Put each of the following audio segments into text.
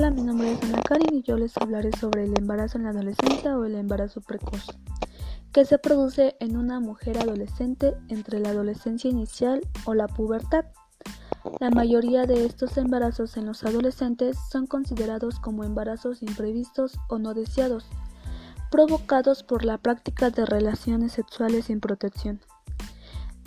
Hola, mi nombre es Ana Karin y yo les hablaré sobre el embarazo en la adolescencia o el embarazo precoz, que se produce en una mujer adolescente entre la adolescencia inicial o la pubertad. La mayoría de estos embarazos en los adolescentes son considerados como embarazos imprevistos o no deseados, provocados por la práctica de relaciones sexuales sin protección,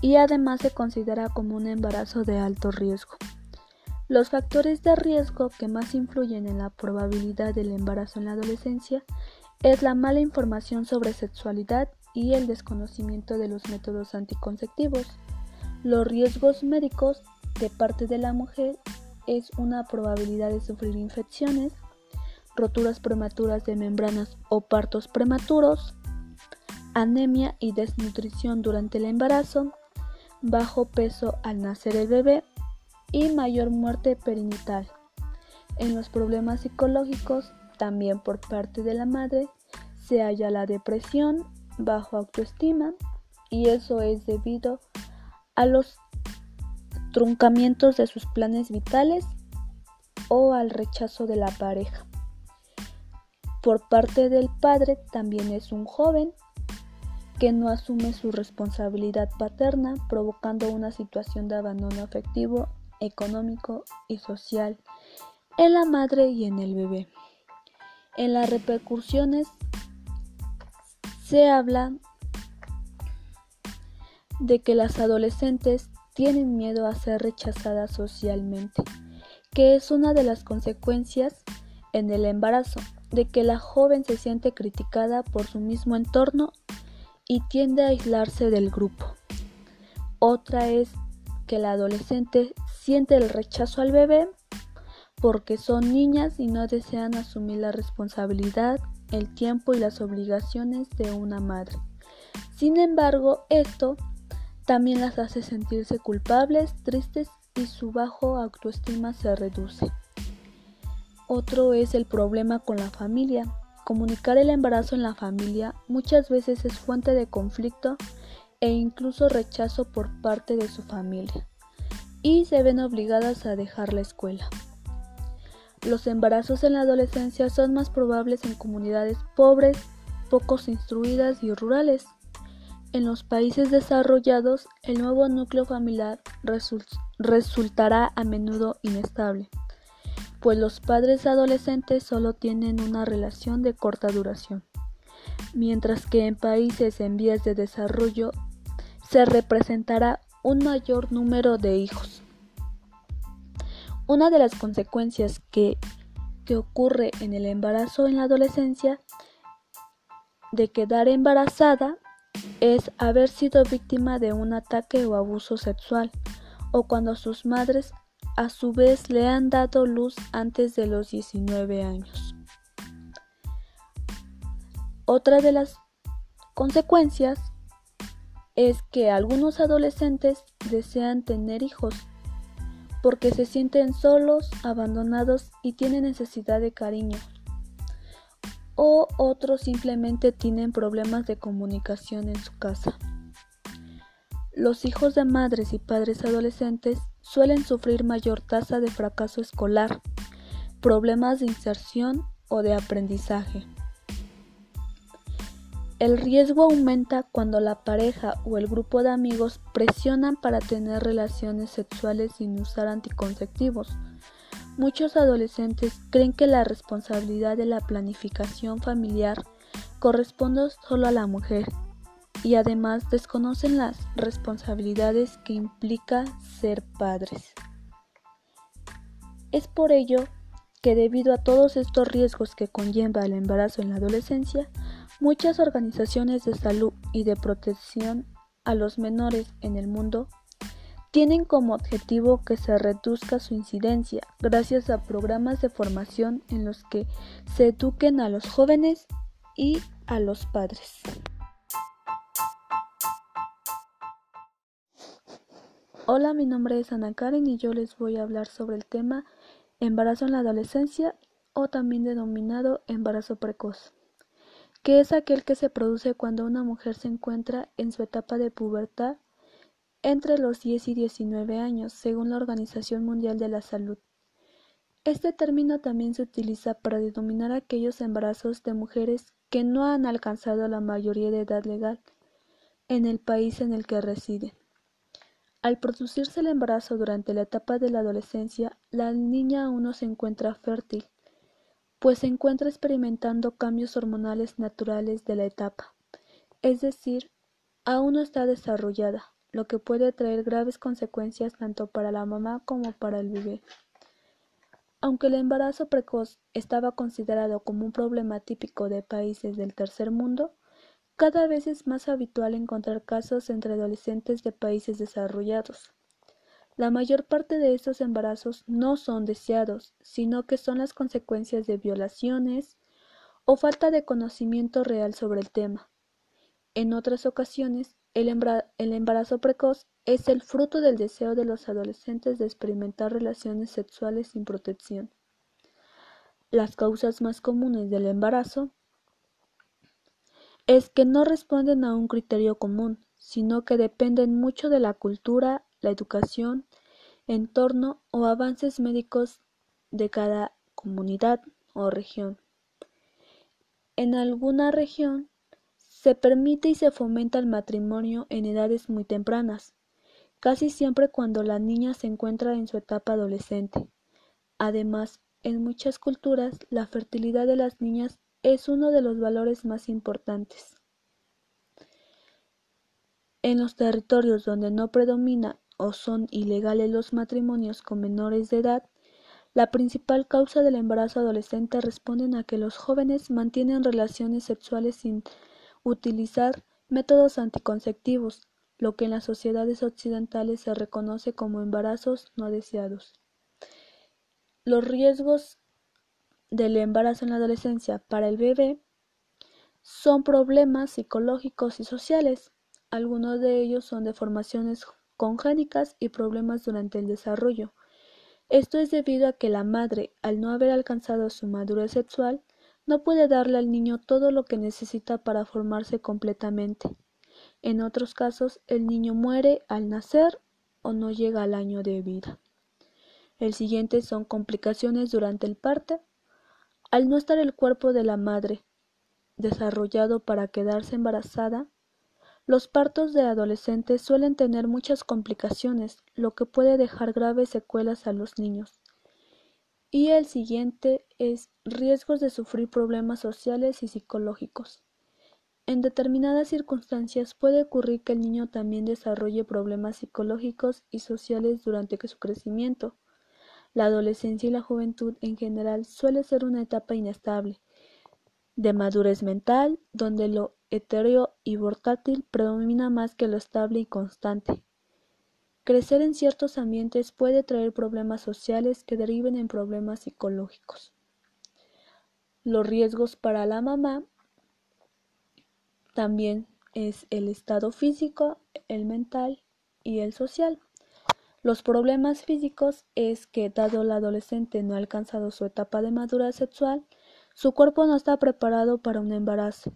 y además se considera como un embarazo de alto riesgo. Los factores de riesgo que más influyen en la probabilidad del embarazo en la adolescencia es la mala información sobre sexualidad y el desconocimiento de los métodos anticonceptivos. Los riesgos médicos de parte de la mujer es una probabilidad de sufrir infecciones, roturas prematuras de membranas o partos prematuros, anemia y desnutrición durante el embarazo, bajo peso al nacer el bebé, y mayor muerte perinatal. En los problemas psicológicos, también por parte de la madre, se halla la depresión, bajo autoestima, y eso es debido a los truncamientos de sus planes vitales o al rechazo de la pareja. Por parte del padre también es un joven que no asume su responsabilidad paterna, provocando una situación de abandono afectivo económico y social en la madre y en el bebé. En las repercusiones se habla de que las adolescentes tienen miedo a ser rechazadas socialmente, que es una de las consecuencias en el embarazo, de que la joven se siente criticada por su mismo entorno y tiende a aislarse del grupo. Otra es que la adolescente siente el rechazo al bebé porque son niñas y no desean asumir la responsabilidad, el tiempo y las obligaciones de una madre. Sin embargo, esto también las hace sentirse culpables, tristes y su bajo autoestima se reduce. Otro es el problema con la familia. Comunicar el embarazo en la familia muchas veces es fuente de conflicto e incluso rechazo por parte de su familia y se ven obligadas a dejar la escuela. Los embarazos en la adolescencia son más probables en comunidades pobres, pocos instruidas y rurales. En los países desarrollados, el nuevo núcleo familiar resultará a menudo inestable, pues los padres adolescentes solo tienen una relación de corta duración, mientras que en países en vías de desarrollo se representará un mayor número de hijos. Una de las consecuencias que, que ocurre en el embarazo en la adolescencia de quedar embarazada es haber sido víctima de un ataque o abuso sexual o cuando sus madres a su vez le han dado luz antes de los 19 años. Otra de las consecuencias es que algunos adolescentes desean tener hijos porque se sienten solos, abandonados y tienen necesidad de cariño. O otros simplemente tienen problemas de comunicación en su casa. Los hijos de madres y padres adolescentes suelen sufrir mayor tasa de fracaso escolar, problemas de inserción o de aprendizaje. El riesgo aumenta cuando la pareja o el grupo de amigos presionan para tener relaciones sexuales sin usar anticonceptivos. Muchos adolescentes creen que la responsabilidad de la planificación familiar corresponde solo a la mujer y además desconocen las responsabilidades que implica ser padres. Es por ello que debido a todos estos riesgos que conlleva el embarazo en la adolescencia, Muchas organizaciones de salud y de protección a los menores en el mundo tienen como objetivo que se reduzca su incidencia gracias a programas de formación en los que se eduquen a los jóvenes y a los padres. Hola, mi nombre es Ana Karen y yo les voy a hablar sobre el tema embarazo en la adolescencia o también denominado embarazo precoz que es aquel que se produce cuando una mujer se encuentra en su etapa de pubertad entre los 10 y 19 años, según la Organización Mundial de la Salud. Este término también se utiliza para denominar aquellos embarazos de mujeres que no han alcanzado la mayoría de edad legal en el país en el que residen. Al producirse el embarazo durante la etapa de la adolescencia, la niña aún no se encuentra fértil, pues se encuentra experimentando cambios hormonales naturales de la etapa, es decir, aún no está desarrollada, lo que puede traer graves consecuencias tanto para la mamá como para el bebé. Aunque el embarazo precoz estaba considerado como un problema típico de países del tercer mundo, cada vez es más habitual encontrar casos entre adolescentes de países desarrollados. La mayor parte de estos embarazos no son deseados, sino que son las consecuencias de violaciones o falta de conocimiento real sobre el tema. En otras ocasiones, el, embarazo precoz es el fruto del deseo de los adolescentes de experimentar relaciones sexuales sin protección. Las causas más comunes del embarazo es que no responden a un criterio común, sino que dependen mucho de la cultura, la educación, entorno o avances médicos de cada comunidad o región. En alguna región se permite y se fomenta el matrimonio en edades muy tempranas, casi siempre cuando la niña se encuentra en su etapa adolescente. Además, en muchas culturas, la fertilidad de las niñas es uno de los valores más importantes. En los territorios donde no predomina o son ilegales los matrimonios con menores de edad, la principal causa del embarazo adolescente responden a que los jóvenes mantienen relaciones sexuales sin utilizar métodos anticonceptivos, lo que en las sociedades occidentales se reconoce como embarazos no deseados. Los riesgos del embarazo en la adolescencia para el bebé son problemas psicológicos y sociales. Algunos de ellos son deformaciones congénicas y problemas durante el desarrollo. Esto es debido a que la madre, al no haber alcanzado su madurez sexual, no puede darle al niño todo lo que necesita para formarse completamente. En otros casos, el niño muere al nacer o no llega al año de vida. El siguiente son complicaciones durante el parto. Al no estar el cuerpo de la madre desarrollado para quedarse embarazada, los partos de adolescentes suelen tener muchas complicaciones, lo que puede dejar graves secuelas a los niños. Y el siguiente es riesgos de sufrir problemas sociales y psicológicos. En determinadas circunstancias puede ocurrir que el niño también desarrolle problemas psicológicos y sociales durante su crecimiento. La adolescencia y la juventud en general suele ser una etapa inestable, de madurez mental, donde lo etéreo y portátil predomina más que lo estable y constante. Crecer en ciertos ambientes puede traer problemas sociales que deriven en problemas psicológicos. Los riesgos para la mamá también es el estado físico, el mental y el social. Los problemas físicos es que dado la adolescente no ha alcanzado su etapa de madurez sexual, su cuerpo no está preparado para un embarazo,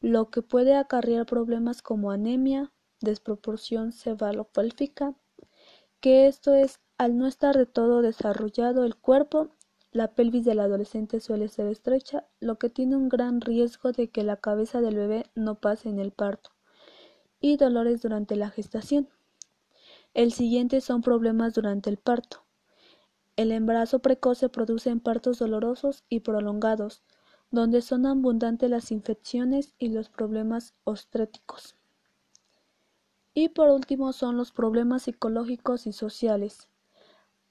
lo que puede acarrear problemas como anemia, desproporción cefalopélvica, que esto es al no estar de todo desarrollado el cuerpo, la pelvis del adolescente suele ser estrecha, lo que tiene un gran riesgo de que la cabeza del bebé no pase en el parto, y dolores durante la gestación. El siguiente son problemas durante el parto. El embarazo precoz se produce en partos dolorosos y prolongados, donde son abundantes las infecciones y los problemas obstétricos. Y por último son los problemas psicológicos y sociales.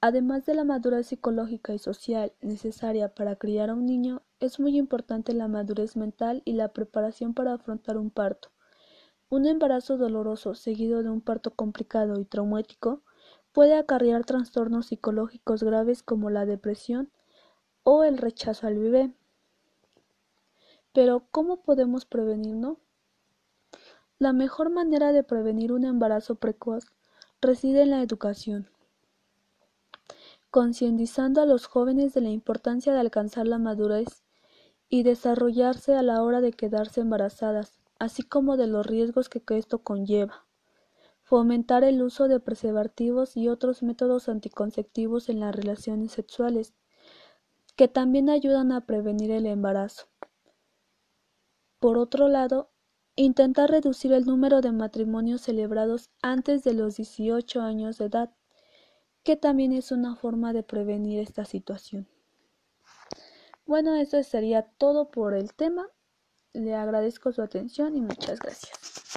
Además de la madurez psicológica y social necesaria para criar a un niño, es muy importante la madurez mental y la preparación para afrontar un parto. Un embarazo doloroso seguido de un parto complicado y traumático puede acarrear trastornos psicológicos graves como la depresión o el rechazo al bebé. Pero, ¿cómo podemos prevenirlo? La mejor manera de prevenir un embarazo precoz reside en la educación, concientizando a los jóvenes de la importancia de alcanzar la madurez y desarrollarse a la hora de quedarse embarazadas, así como de los riesgos que esto conlleva. Fomentar el uso de preservativos y otros métodos anticonceptivos en las relaciones sexuales, que también ayudan a prevenir el embarazo. Por otro lado, intentar reducir el número de matrimonios celebrados antes de los 18 años de edad, que también es una forma de prevenir esta situación. Bueno, eso sería todo por el tema. Le agradezco su atención y muchas gracias.